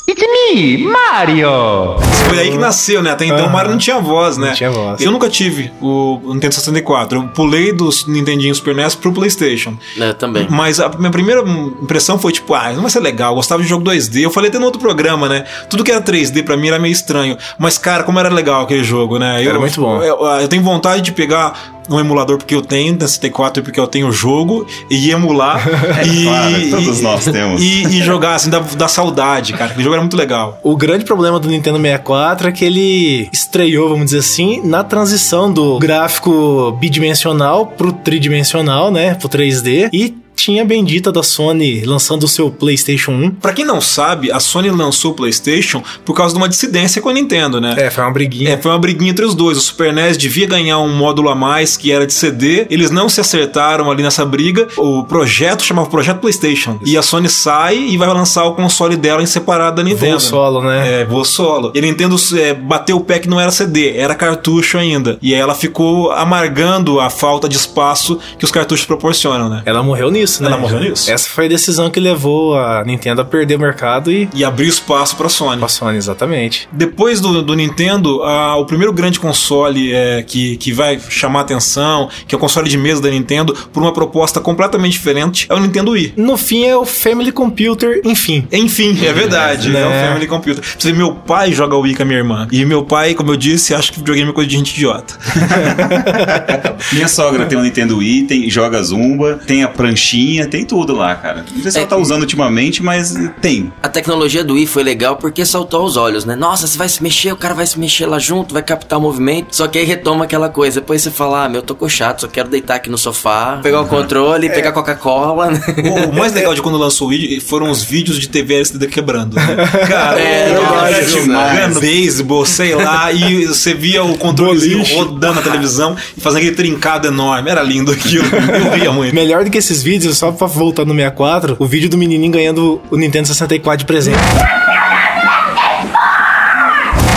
It's me, Mario! Foi aí que nasceu, né? Até então o Aham. Mario não tinha voz, né? Não tinha voz. Eu nunca tive o o Nintendo 64. Eu pulei do Nintendinho Super NES pro PlayStation. Eu também. Mas a minha primeira impressão foi tipo, ah, não vai ser legal, eu gostava de jogo 2D. Eu falei até no outro programa, né? Tudo que era 3D pra mim era meio estranho. Mas, cara, como era legal aquele jogo, né? Eu, Era muito bom. Eu, eu tenho vontade de pegar um emulador porque eu tenho, da 64 porque eu tenho o jogo, e emular. e, claro, todos nós temos. E, e jogar, assim, da, da saudade, cara. Aquele jogo era muito legal. O grande problema do Nintendo 64 é que ele estreou, vamos dizer assim, na transição do gráfico bidimensional pro tridimensional, né? Pro 3D. E tinha a bendita da Sony lançando o seu PlayStation 1. Pra quem não sabe, a Sony lançou o PlayStation por causa de uma dissidência com a Nintendo, né? É, foi uma briguinha. É, foi uma briguinha entre os dois. O Super NES devia ganhar um módulo a mais que era de CD. Eles não se acertaram ali nessa briga. O projeto chamava Projeto PlayStation. E a Sony sai e vai lançar o console dela em separado da Nintendo. Voo solo, né? É, voo solo. E a Nintendo é, bateu o pé que não era CD, era cartucho ainda. E aí ela ficou amargando a falta de espaço que os cartuchos proporcionam, né? Ela morreu nisso, né? Ela morreu nisso. Essa foi a decisão que levou a Nintendo a perder o mercado e E abriu espaço pra Sony. a Sony, exatamente. Depois do, do Nintendo, ah, o primeiro grande console é, que, que vai chamar atenção, que é o console de mesa da Nintendo, por uma proposta completamente diferente, é o Nintendo Wii. No fim é o Family Computer, enfim. Enfim, é verdade, Né? é o Family Computer. Pra Você vê, meu pai joga Wii com a minha irmã. E meu pai, como eu disse, acha que videogame é coisa de gente idiota. Minha sogra tem um Nintendo Wii, tem, joga Zumba, tem a pranchinha, tem tudo lá, cara. Não sei se É ela tá usando ultimamente, mas tem. A tecnologia do Wii foi legal porque saltou aos olhos, né? Nossa, você vai se mexer, o cara vai se mexer lá junto, vai captar o movimento. Só que aí retoma aquela coisa. Depois você fala, ah, meu, tô com chato, só quero deitar aqui no sofá, pegar o controle, pegar Coca-Cola. né? O mais legal de quando lançou o Wii foram os vídeos de TV LCD quebrando. Né? Cara, É, verdade, jogando beisebol, sei lá, e você via o controlezinho Boliche. rodando na televisão e fazendo aquele trincado enorme. Era lindo aquilo. Eu ria muito. Melhor do que esses vídeos, só pra voltar no 64, o vídeo do menininho ganhando o Nintendo 64 de presente.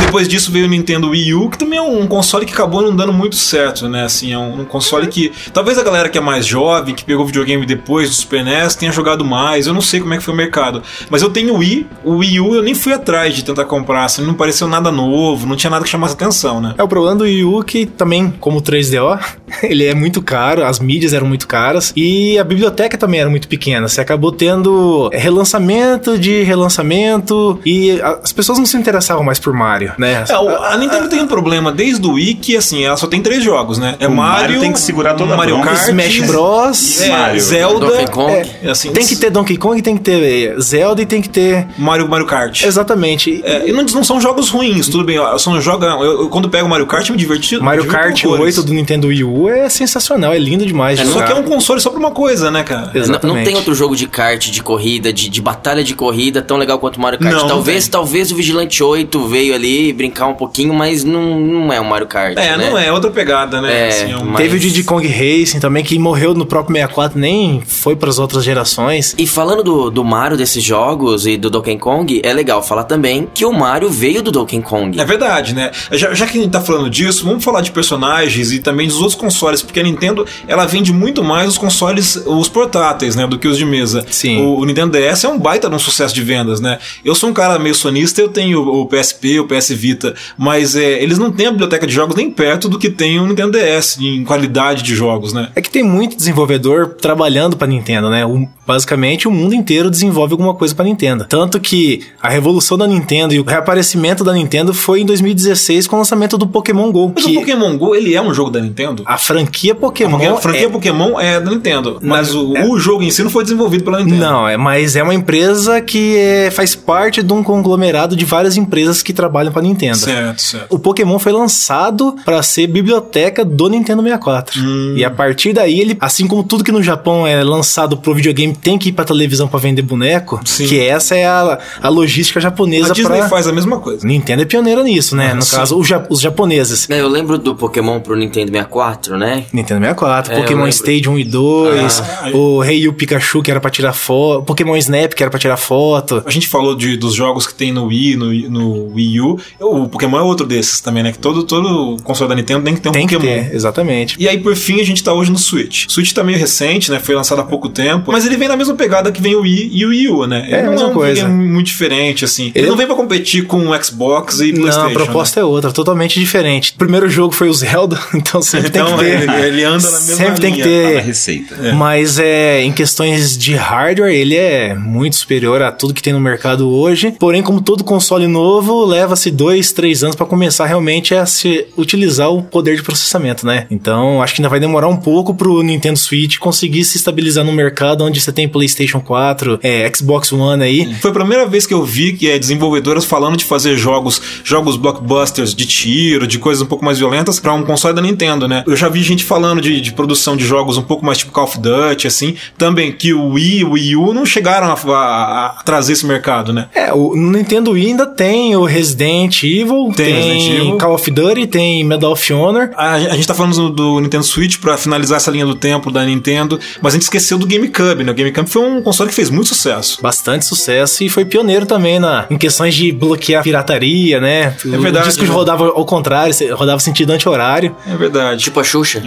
Depois disso veio o Nintendo Wii U, que também é um console que acabou não dando muito certo, né? Assim, é um, console que talvez a galera que é mais jovem, que pegou videogame depois do Super NES, tenha jogado mais. Eu não sei como é que foi o mercado. Mas eu tenho o Wii, o Wii U eu nem fui atrás de tentar comprar, assim, não pareceu nada novo, não tinha nada que chamasse atenção, né? É o problema do Wii U que também, como o 3DO, ele é muito caro, as mídias eram muito caras e a biblioteca também era muito pequena. Você acabou tendo relançamento de relançamento e as pessoas não se interessavam mais por Mario, né? É, o- a Nintendo tem um problema desde o Wii que, assim, ela só tem três jogos, né? É O Mario Mario, tem que segurar toda a Mario bronca. Kart, Smash Bros. é, Mario. Zelda, Donkey Kong. é, assim, Tem que ter Donkey Kong, tem que ter Zelda e tem que ter. Mario, Mario Kart. Exatamente. É, e não, não são jogos ruins, tudo bem. Eu, só não jogo, eu, eu- quando pego Mario Kart, eu me diverti. Mario me Kart horrores. 8 do Nintendo Wii U é sensacional, é lindo demais. de Só que é um console só pra uma coisa, né, cara? Exato. Não, não Exatamente. tem outro jogo de kart, de corrida, de, de batalha de corrida tão legal quanto o Mario Kart. Não, não talvez, talvez o Vigilante 8 veio ali brincar um pouquinho, mas não, não é um Mario Kart. É, né? não é, é outra pegada, né? É, um- mas- Teve o Diddy Kong Racing também, que morreu no próprio 64, nem foi para as outras gerações. E falando do, do Mario desses jogos e do Donkey Kong, é legal falar também que o Mario veio do Donkey Kong. É verdade, né? Já, já que a gente tá falando disso, vamos falar de personagens e também dos outros consoles, porque a Nintendo, ela vende muito mais os consoles, os portáteis, né, do que os de mesa. Sim. O, o Nintendo DS é um baita de um sucesso de vendas, né? Eu sou um cara meio sonista, eu tenho o PSP, o PS Vita, mas é, eles não têm a biblioteca de jogos nem perto do que tem o Nintendo DS em qualidade de jogos, né? É que tem muito desenvolvedor trabalhando para Nintendo, né? O- basicamente o mundo inteiro desenvolve alguma coisa para Nintendo. Tanto que a revolução da Nintendo e o reaparecimento da Nintendo foi em 2016 com o lançamento do Pokémon Go, Mas que o Pokémon GO, ele é um jogo da Nintendo? a franquia Pokémon a franquia é- Pokémon é da Nintendo, mas o, é- o jogo em si não foi desenvolvido pela Nintendo. Não, é, mas é uma empresa que é, faz parte de um conglomerado de várias empresas que trabalham para Nintendo. Certo, certo. O Pokémon foi lançado para ser biblioteca do Nintendo 64. Hum. E a partir daí, ele, assim como tudo que no Japão é lançado pro videogame tem que ir pra televisão pra vender boneco, Sim. que essa é a, a logística japonesa A Disney pra... faz a mesma coisa. Nintendo é pioneira nisso, né? Ah, no sim. caso, os, ja- os japoneses. É, Eu lembro do Pokémon pro Nintendo 64, né? Nintendo 64, É, Pokémon. Stadium 1 e 2, Ah. o Rei Yu Pikachu que era pra tirar foto, Pokémon Snap que era pra tirar foto. A gente falou de, dos jogos que tem no Wii, no, no Wii U, O Pokémon é outro desses também, né? Que todo, todo console da Nintendo tem que ter um Tem que Pokémon. ter, exatamente. E aí, por fim, a gente tá hoje no Switch. O Switch tá meio recente, né? Foi lançado há pouco tempo. Mas ele vem na mesma pegada que vem o Wii e o Wii U, né? Ele É a não mesma um coisa. muito diferente, assim. Ele, Ele- não vem pra competir com o Xbox e Não, PlayStation. a proposta é outra, totalmente diferente. O primeiro jogo foi o Zelda, então sempre Então, tem que ter. ele- ele anda na mesma Sempre tem que linha, Tá na ter. receita. Mas é, em questões de hardware, ele é muito superior a tudo que tem no mercado hoje. Porém, como todo console novo, leva-se dois, três anos para começar realmente a se utilizar o poder de processamento, né? Então, acho que ainda vai demorar um pouco pro Nintendo Switch conseguir se estabilizar no mercado onde você tem PlayStation 4, é, Xbox One aí. Foi a primeira vez que eu vi que é desenvolvedoras falando de fazer jogos, jogos blockbusters de tiro, de coisas um pouco mais violentas pra um console da Nintendo, né? Eu já vi gente falando de, de produção de jogos um pouco mais tipo Call of Duty, assim, também que o Wii e o Wii U não chegaram a, a- a trazer esse mercado, né? É, o Nintendo Wii ainda tem o Resident Evil, Tem tem, Resident Evil. Call of Duty, tem Medal of Honor. A, a gente tá falando do, do Nintendo Switch pra finalizar essa linha do tempo da Nintendo, mas a gente esqueceu do GameCube, né? O GameCube foi um console que fez muito sucesso. Bastante sucesso e foi pioneiro também na, em questões de bloquear pirataria, né? É verdade, O disco né? rodava ao contrário, rodava sentido anti-horário. É verdade. Tipo a Xuxa.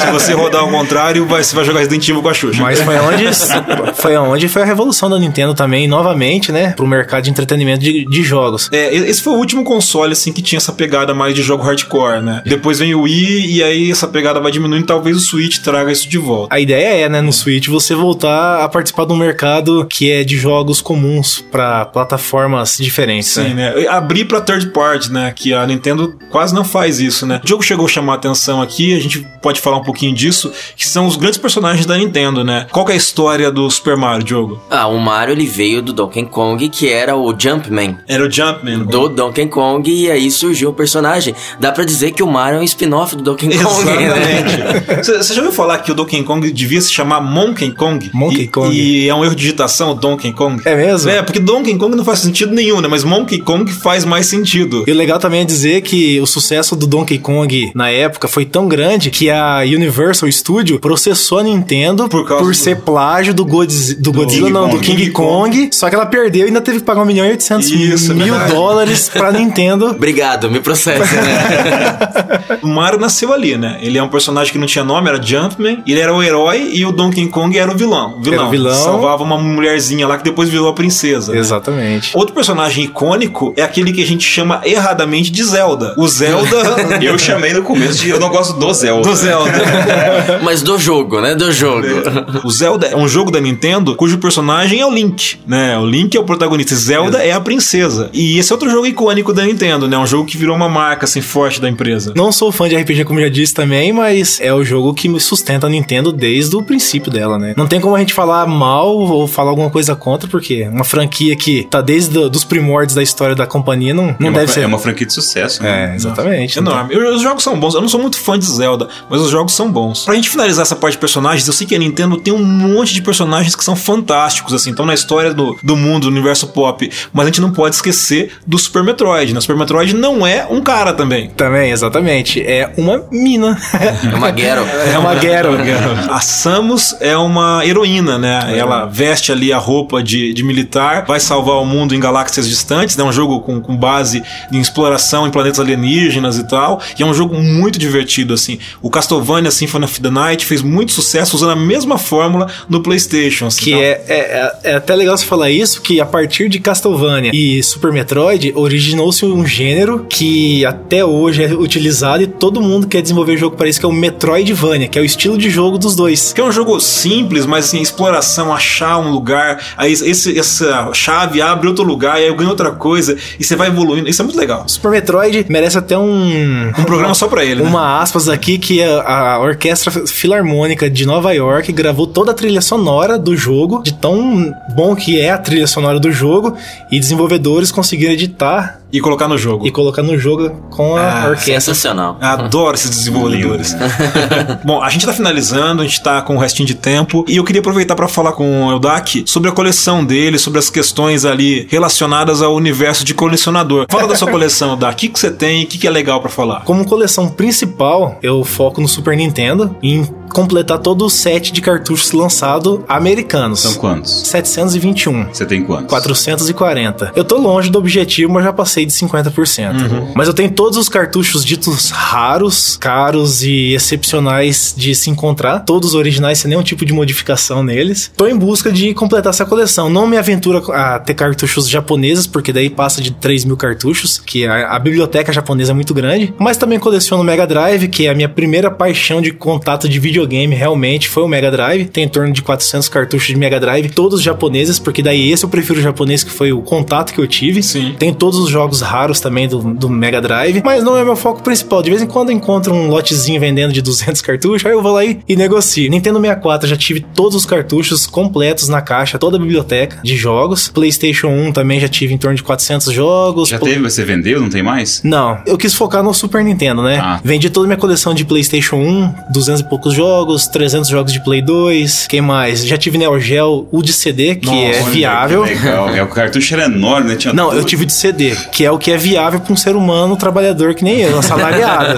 Se você rodar ao contrário, vai, você vai jogar Resident Evil com a Xuxa. Mas foi onde, foi onde foi a revolução da Nintendo também, novamente, né? Pro mercado de entretenimento de, de jogos. É, esse foi o último console, assim, que tinha essa pegada mais de jogo hardcore, né? Depois vem o Wii, e aí essa pegada vai diminuindo, talvez o Switch traga isso de volta. A ideia é, né, no Switch, você voltar a participar de um mercado que é de jogos comuns pra plataformas diferentes, Sim, né? né? Abrir pra third party, né? Que a Nintendo quase não faz isso, né? O jogo chegou a chamar a atenção aqui, a gente pode falar um pouquinho disso, que são os grandes personagens da Nintendo, né? Qual que é a história do Super Mario, Diogo? Ah, o Mario ele veio do Donkey Kong, que era o Jumpman. Era o Jumpman. Do Donkey Kong, e aí surgiu o personagem. Dá pra dizer que o Mario é um spin-off do Donkey Kong, né? Exatamente. Você você já ouviu falar que o Donkey Kong devia se chamar Monkey Kong? Monkey E- Kong. E é um erro de digitação, o Donkey Kong. É mesmo? É, porque Donkey Kong não faz sentido nenhum, né? Mas Monkey Kong faz mais sentido. E o legal também é dizer que o sucesso do Donkey Kong na época foi tão grande que a Universal Studio processou a Nintendo Por por, do- ser plágio do, Godz- do Godzilla, King não, do Kong. King King Kong. Só que ela perdeu e ainda teve que pagar 1 milhão e 800 Isso, é mil dólares pra Nintendo. Obrigado, me processa, né? O Mario nasceu ali, né? Ele é um personagem que não tinha nome, era Jumpman. Ele era o herói e o Donkey Kong era o vilão. vilão. Era o vilão. Salvava uma mulherzinha lá que depois virou a princesa. né? Exatamente. Outro personagem icônico é aquele que a gente chama erradamente de Zelda. O Zelda Eu chamei no começo de eu não gosto do Zelda. do Zelda. Mas do jogo, né? Do jogo. O Zelda é um jogo da Nintendo cujo personagem é o Link, né? O Link é o protagonista, Zelda é a princesa. E esse é outro jogo icônico da Nintendo, né? Um jogo que virou uma marca assim forte da empresa. Não sou fã de RPG, como já disse também, mas é o jogo que me sustenta a Nintendo desde o princípio dela, né? Não tem como a gente falar mal ou falar alguma coisa contra, porque uma franquia que tá desde do- dos primórdios da história da companhia não, não é, uma, deve ser. é uma franquia de sucesso, né? É, exatamente. Enorme. Eu- Os jogos são bons. Eu não sou muito fã de Zelda, mas os jogos são bons. Pra gente finalizar essa parte de personagens, eu sei que a Nintendo tem um monte de personagens que são fantásticos, assim, estão na história do, do mundo, do universo pop. Mas a gente não pode esquecer do Super Metroid, né? Super Metroid não é um cara também. Também, exatamente. É uma mina. É uma Gero. é uma Gero. A Samus é uma heroína, né? Ela veste ali a roupa de, de militar, vai salvar o mundo em galáxias distantes, né? Um jogo com, com base em exploração em planetas alienígenas e tal. E é um jogo muito divertido, assim. O Castlevania Symphony of the Night fez muito sucesso usando a mesma fórmula no PlayStation. Assim, Que então- é, é, é até legal você falar isso, que a partir de Castlevania e Super Metroid, originou-se um gênero que até hoje é utilizado e todo mundo quer desenvolver jogo para isso, que é o Metroidvania, que é o estilo de jogo dos dois. Que é um jogo simples, mas assim, exploração, achar um lugar, aí esse, essa chave abre outro lugar, e aí eu ganho outra coisa, e você vai evoluindo. Isso é muito legal. Super Metroid merece até um... Um programa só pra ele, né? Uma aspas aqui que a, a Orquestra Filarmônica de Nova York gravou toda a trilha sonora do jogo, de tão bom que é a trilha sonora do jogo, e desenvolvedores conseguiram editar E colocar no jogo. e colocar no jogo com a Ah, orquestra. Sensacional. Adoro esses desenvolvedores. Bom, a gente tá finalizando, a gente tá com o restinho de tempo e eu queria aproveitar para falar com o Eldak sobre a coleção dele, sobre as questões ali relacionadas ao universo de colecionador. Fala da sua coleção, Eldak. O que, que você tem e o que, que é legal para falar? Como coleção principal, eu foco no Super Nintendo, em completar todo o set de cartuchos lançado americanos. São quantos? 721. Você tem quantos? 440. Eu tô longe do objetivo, mas já passei de 50%. Mas eu tenho todos os cartuchos ditos raros, caros e excepcionais de se encontrar. Todos originais, sem nenhum tipo de modificação neles. Tô em busca de completar essa coleção. Não me aventura a ter cartuchos japoneses, porque daí passa de 3 mil cartuchos, que a, a biblioteca japonesa é muito grande. Mas também coleciono o Mega Drive, que é a minha primeira paixão de contato de videogame, realmente, foi o Mega Drive. Tem em torno de 400 cartuchos de Mega Drive, todos japoneses, porque daí esse eu prefiro o japonês, que foi o contato que eu tive. Sim. Tem todos os jogos raros também do, do Mega Drive, mas não é meu foco principal. De vez em quando eu encontro um lotezinho vendendo de 200 cartuchos, aí eu vou lá e, e negocio. Nintendo 64 já tive todos os cartuchos completos na caixa, toda a biblioteca de jogos. PlayStation 1 também já tive em torno de 400 jogos. Já Pl- teve, você vendeu, não tem mais? não, eu quis focar no Super Nintendo, né? Ah. Vendi toda a minha coleção de PlayStation 1, 200 e poucos jogos, 300 jogos de Play 2. Quem mais? Já tive Neo Geo, o de CD, que é Olha, viável. que legal. É, o cartucho era enorme, né? Tinha Não, eu tudo. tive de CD, que é o que é viável pra um ser humano trabalhador que nem eu, assalariado.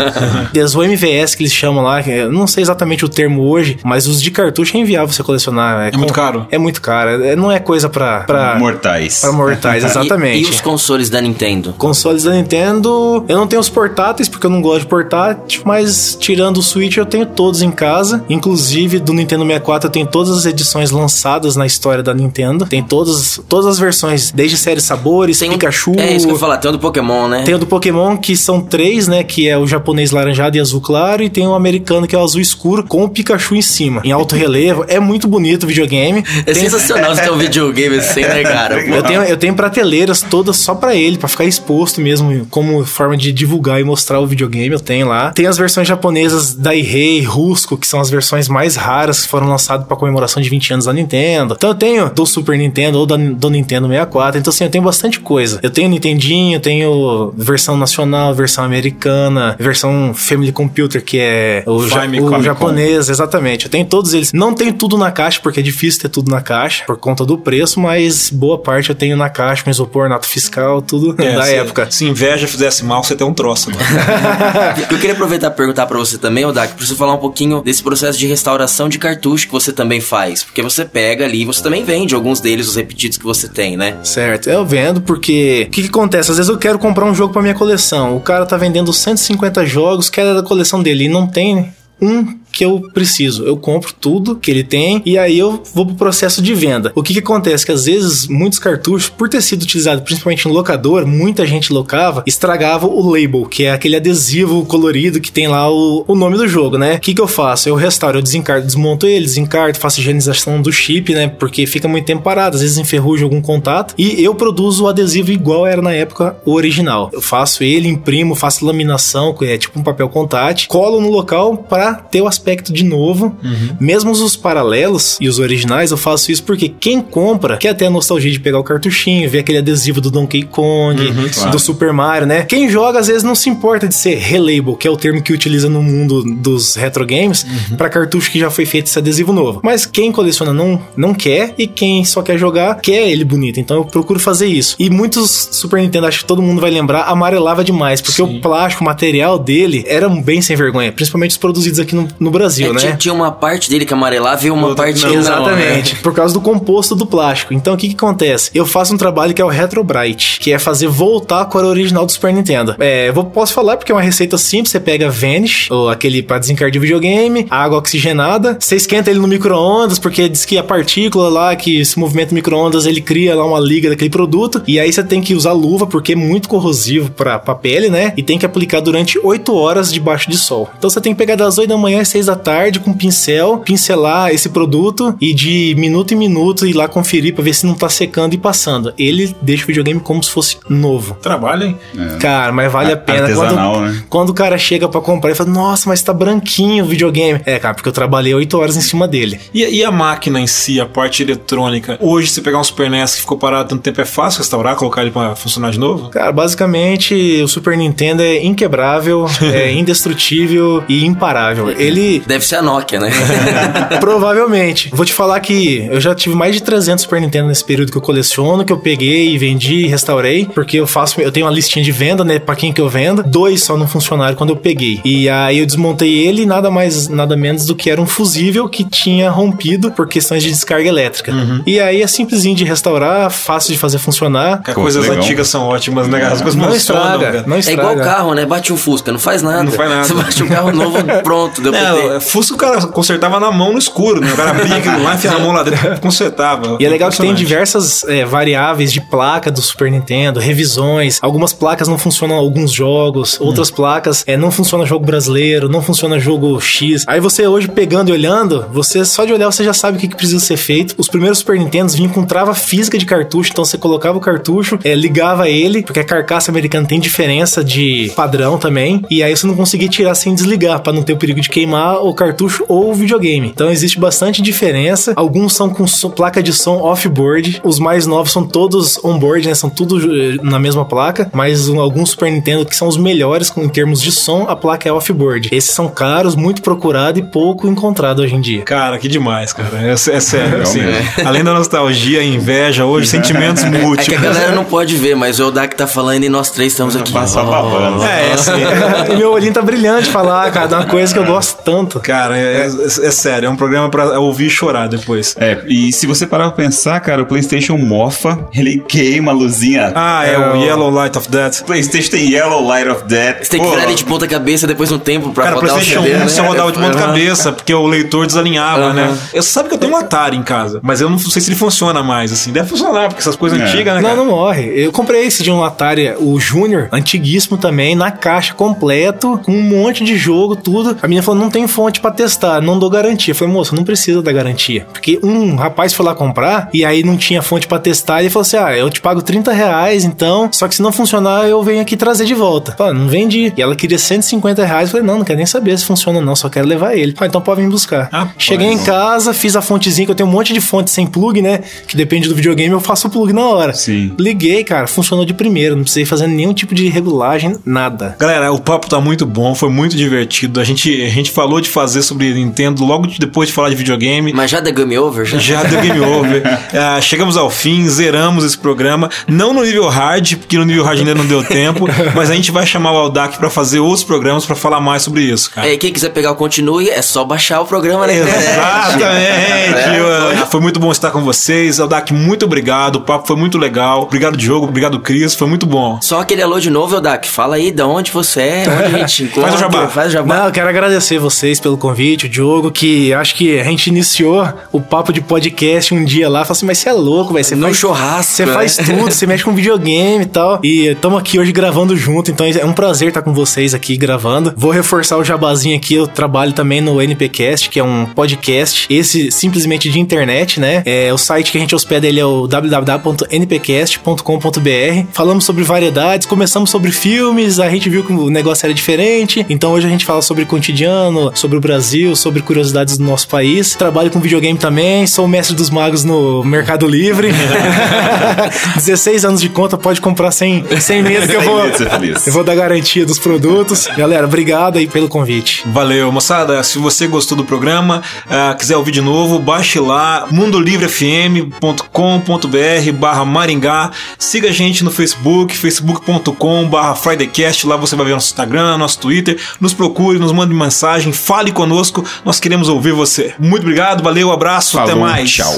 Des o MVS que eles chamam lá, que eu não sei exatamente o termo hoje, mas os de cartucho é inviável você colecionar. É muito caro? É muito caro. É- Não é coisa pra. pra Mortais. Pra mortais, E- exatamente. E, os consoles da Nintendo? Consoles da Nintendo, eu não tenho os portáteis porque eu não gosto de portátil, mas tirando o Switch eu tenho todos em casa. Inclusive do Nintendo 64 eu tenho todas as edições lançadas na história da Nintendo. Tem todas, todas as versões, desde série Sabores, Tem um- Pikachu. É isso que eu ia falar, tem o do Pokémon, né? Tem o do Pokémon, que são três, né? Que é o japonês laranjado e azul claro, e tem o americano, que é o azul escuro, com o Pikachu em cima, em alto relevo. É muito bonito o videogame. É Tem- sensacional você ter um videogame assim, né, cara? eu tenho, eu tenho prateleiras todas só pra ele, pra ficar exposto mesmo, como forma de divulgar e mostrar o videogame. Eu tenho lá. Tem as versões japonesas da Rei, Rusco, que são as versões mais raras que foram lançadas pra comemoração de 20 anos da Nintendo. Então eu tenho do Super Nintendo ou da, do Nintendo 64. Então assim, eu tenho bastante coisa. Eu tenho Nintendinho, tenho versão nacional, versão americana, versão Family Computer, que é o, ja- o japonês, exatamente. Eu tenho todos eles. Não tenho tudo na caixa, porque é difícil ter tudo na caixa, por conta do preço, mas boa parte eu tenho na caixa, com isopor, nota fiscal, tudo É, da se- época. Se inveja fizesse mal, você tem um troço, mano. Eu queria aproveitar e perguntar pra você também, Odak, pra você falar um pouquinho desse processo de restauração de cartucho que você também faz. Porque você pega ali, você também vende alguns deles, os repetidos que você tem, né? Certo, eu vendo porque o que, que acontece? Às vezes eu quero comprar um jogo pra minha coleção. O cara tá vendendo 150 jogos, que é da coleção dele, e não tem um que eu preciso. Eu compro tudo que ele tem e aí eu vou pro processo de venda. O que que acontece? Que às vezes muitos cartuchos, por ter sido utilizado principalmente em locador, muita gente locava, estragava o label, que é aquele adesivo colorido que tem lá o, o nome do jogo, né? O que que eu faço? Eu restauro, eu desencarto, desmonto ele, desencarto, faço higienização do chip, né? Porque fica muito tempo parado, às vezes enferruja algum contato e eu produzo o adesivo igual era na época o original. Eu faço ele, imprimo, faço laminação, que é tipo um papel contact, colo no local para ter o aspecto de novo. Mesmo os paralelos e os originais, eu faço isso porque quem compra quer ter a nostalgia de pegar o cartuchinho, ver aquele adesivo do Donkey Kong, claro. do Super Mario, né? Quem joga às vezes não se importa de ser relabel, que é o termo que utiliza no mundo dos retro games, para cartucho que já foi feito esse adesivo novo. Mas quem coleciona não, não quer e quem só quer jogar quer ele bonito. Então eu procuro fazer isso. E muitos Super Nintendo, acho que todo mundo vai lembrar, amarelava demais, porque Sim. o plástico, o material dele era bem sem vergonha, principalmente os produzidos aqui no, no Brasil, É, né? tinha, tinha uma parte dele que amarelava e uma parte não, Exatamente, né? por causa do composto do plástico. Então o que que acontece? Eu faço um trabalho que é o Retrobrite, que é fazer voltar a cor original do Super Nintendo. É, eu vou- posso falar porque é uma receita simples, você pega Vanish, ou aquele pra desencardir de videogame, água oxigenada, você esquenta ele no micro-ondas, porque diz que a partícula lá que se movimenta no micro-ondas, ele cria lá uma liga daquele produto, e aí você tem que usar luva, porque é muito corrosivo pra, pra pele, né? E tem que aplicar durante 8 horas debaixo de sol. Então você tem que pegar das 8 da manhã às 6 da tarde com um pincel, pincelar esse produto e de minuto em minuto ir lá conferir pra ver se não tá secando e passando. Ele deixa o videogame como se fosse novo. Trabalho, hein? Cara, mas vale a pena. Artesanal, quando, né? quando o cara chega pra comprar e fala, nossa, mas tá branquinho o videogame. É, cara, porque eu trabalhei 8 horas em cima dele. E, e a máquina em si, a parte eletrônica? Hoje, se pegar um Super NES que ficou parado tanto tempo, é fácil restaurar, colocar ele pra funcionar de novo? Cara, basicamente o Super Nintendo é inquebrável, é indestrutível e imparável. Ele que Deve ser a Nokia, né? Provavelmente. Vou te falar que eu já tive mais de 300 Super Nintendo nesse período que eu coleciono, que eu peguei e vendi e restaurei, porque eu faço, eu tenho uma listinha de venda, né, pra quem que eu vendo. Dois só não funcionaram quando eu peguei. E aí eu desmontei ele, nada mais, nada menos do que era um fusível que tinha rompido por questões de descarga elétrica. E aí é simplesinho de restaurar, fácil de fazer funcionar. Pô, coisas legal. antigas são ótimas, né? As coisas Não funcionam, estraga, cara. não É estraga. igual carro, né? Bate um Fusca, não faz nada. Não faz nada. Você bate um carro novo, pronto, deu pra É, Fusca o cara consertava na mão no escuro, né? O cara aquilo lá, enfiava a mão lá dentro, consertava. E é legal que tem diversas é, variáveis de placa do Super Nintendo, revisões. Algumas placas não funcionam alguns jogos, outras placas é, não funciona jogo brasileiro, não funciona jogo X. Aí você hoje pegando e olhando, você só de olhar você já sabe o que, que precisa ser feito. Os primeiros Super Nintendos vinham com trava física de cartucho, então você colocava o cartucho, é, ligava ele, porque a carcaça americana tem diferença de padrão também, e aí você não conseguia tirar sem desligar, pra não ter o perigo de queimar o cartucho ou o videogame. Então existe bastante diferença. Alguns são com so- placa de som off-board, os mais novos são todos on-board, né? São tudo eh, na mesma placa, mas alguns Super Nintendo que são os melhores em termos de som, a placa é off-board. Esses são caros, muito procurado e pouco encontrado hoje em dia. Cara, que demais, cara. É, é sério. Assim, além da nostalgia, inveja, hoje, sentimentos É que a múltiplos. galera não pode ver, mas o Dak tá falando e nós três estamos aqui. Passa babando. É, é assim. e meu olhinho tá brilhante falar, cara, de uma coisa que eu gosto tanto. Cara, é, é- é sério, é um programa pra ouvir e chorar depois. É, e se você parar pra pensar, cara, o PlayStation mofa, ele queima a luzinha. Ah, é, o Yellow Light of Death. PlayStation tem Yellow Light of Death. Você tem que virar ele de ponta cabeça depois de um tempo pra Cara, o rodar o PlayStation CD, 1 né? você rodava de ponta cabeça, porque o leitor desalinhava, Aham. né? Eu sabe que eu tenho um Atari em casa, mas eu não sei se ele funciona mais, assim. Deve funcionar, porque essas coisas É. antigas, né, Não, cara? não morre. Eu comprei esse de um Atari, o Júnior, antiguíssimo também, na caixa completo, com um monte de jogo, tudo. A menina falou: não tem fonte pra testar, não dou garantia. Eu falei, moça, não precisa da garantia. Porque um rapaz foi lá comprar e aí não tinha fonte pra testar. E ele falou assim: ah, eu te pago 30 reais, então. Só que se não funcionar, eu venho aqui trazer de volta. Falei, não vendi. E ela queria 150 reais. Eu falei, não, não quero nem saber se funciona, não, só quero levar ele. Falei, então pode vir buscar. Ah, Cheguei em casa, fiz a fontezinha, que eu tenho um monte de fonte sem plug, né? Que depende do videogame, eu faço o plug na hora. Sim. Liguei, cara, funcionou de primeira, não precisei fazer nenhum tipo de regulagem, nada. Galera, o papo tá muito bom, foi muito divertido. A gente, a gente falou de fazer sobre Nintendo logo de- depois de falar de videogame. Mas já da Game Over? Já? Já deu game over. Ah, chegamos ao fim, zeramos esse programa. Não no nível hard, porque no nível hard ainda não deu tempo. mas a gente vai chamar o Aldac pra fazer outros programas pra falar mais sobre isso, cara. É, e quem quiser pegar o continue, é só baixar o programa na internet. Exatamente! É, Foi muito bom estar com vocês. Aldac, muito obrigado. O papo foi muito legal. Obrigado, Diogo. Obrigado, Cris. Foi muito bom. Só aquele alô de novo, Eldak. Fala aí de onde você é, onde a gente te encontra. Faz o jabá. Faz o jabá. Não, eu quero agradecer vocês pelo convite, o Diogo, que acho que a gente iniciou o papo de podcast um dia lá. Falei assim, mas você é louco, velho. Você No faz churrasco, Você né? faz tudo, você mexe com videogame e tal. E estamos aqui hoje gravando junto, então é um prazer estar com vocês aqui gravando. Vou reforçar o jabazinho aqui, eu trabalho também no NPcast, que é um podcast, esse simplesmente de internet, né? É, o site que a gente hospeda ele é o www.npcast.com.br. Falamos sobre variedades, começamos sobre filmes, a gente viu que o negócio era diferente, então hoje a gente fala sobre cotidiano, sobre o Brasil, sobre curiosidades do nosso país. Trabalho com videogame também, sou mestre dos magos no Mercado Livre. 16 anos de conta, pode comprar sem, sem medo que eu vou, eu vou dar garantia dos produtos. Galera, obrigado aí pelo convite. Valeu, moçada. Se você gostou do programa, ah, quiser ouvir de novo, baixe lá mundolivrefm.com.br barra Maringá. Siga a gente no Facebook, facebook.com barra Fridaycast. Lá você vai ver nosso Instagram, nosso Twitter. Nos procure, nos mande mensagem, fale conosco. Nós queremos ouvir você. Muito obrigado, valeu, abraço, até Falou, mais. Tchau.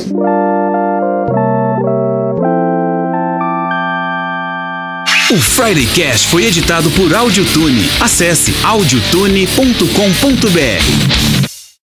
O Friday Cast foi editado por Audiotune. Acesse audiotune.com.br.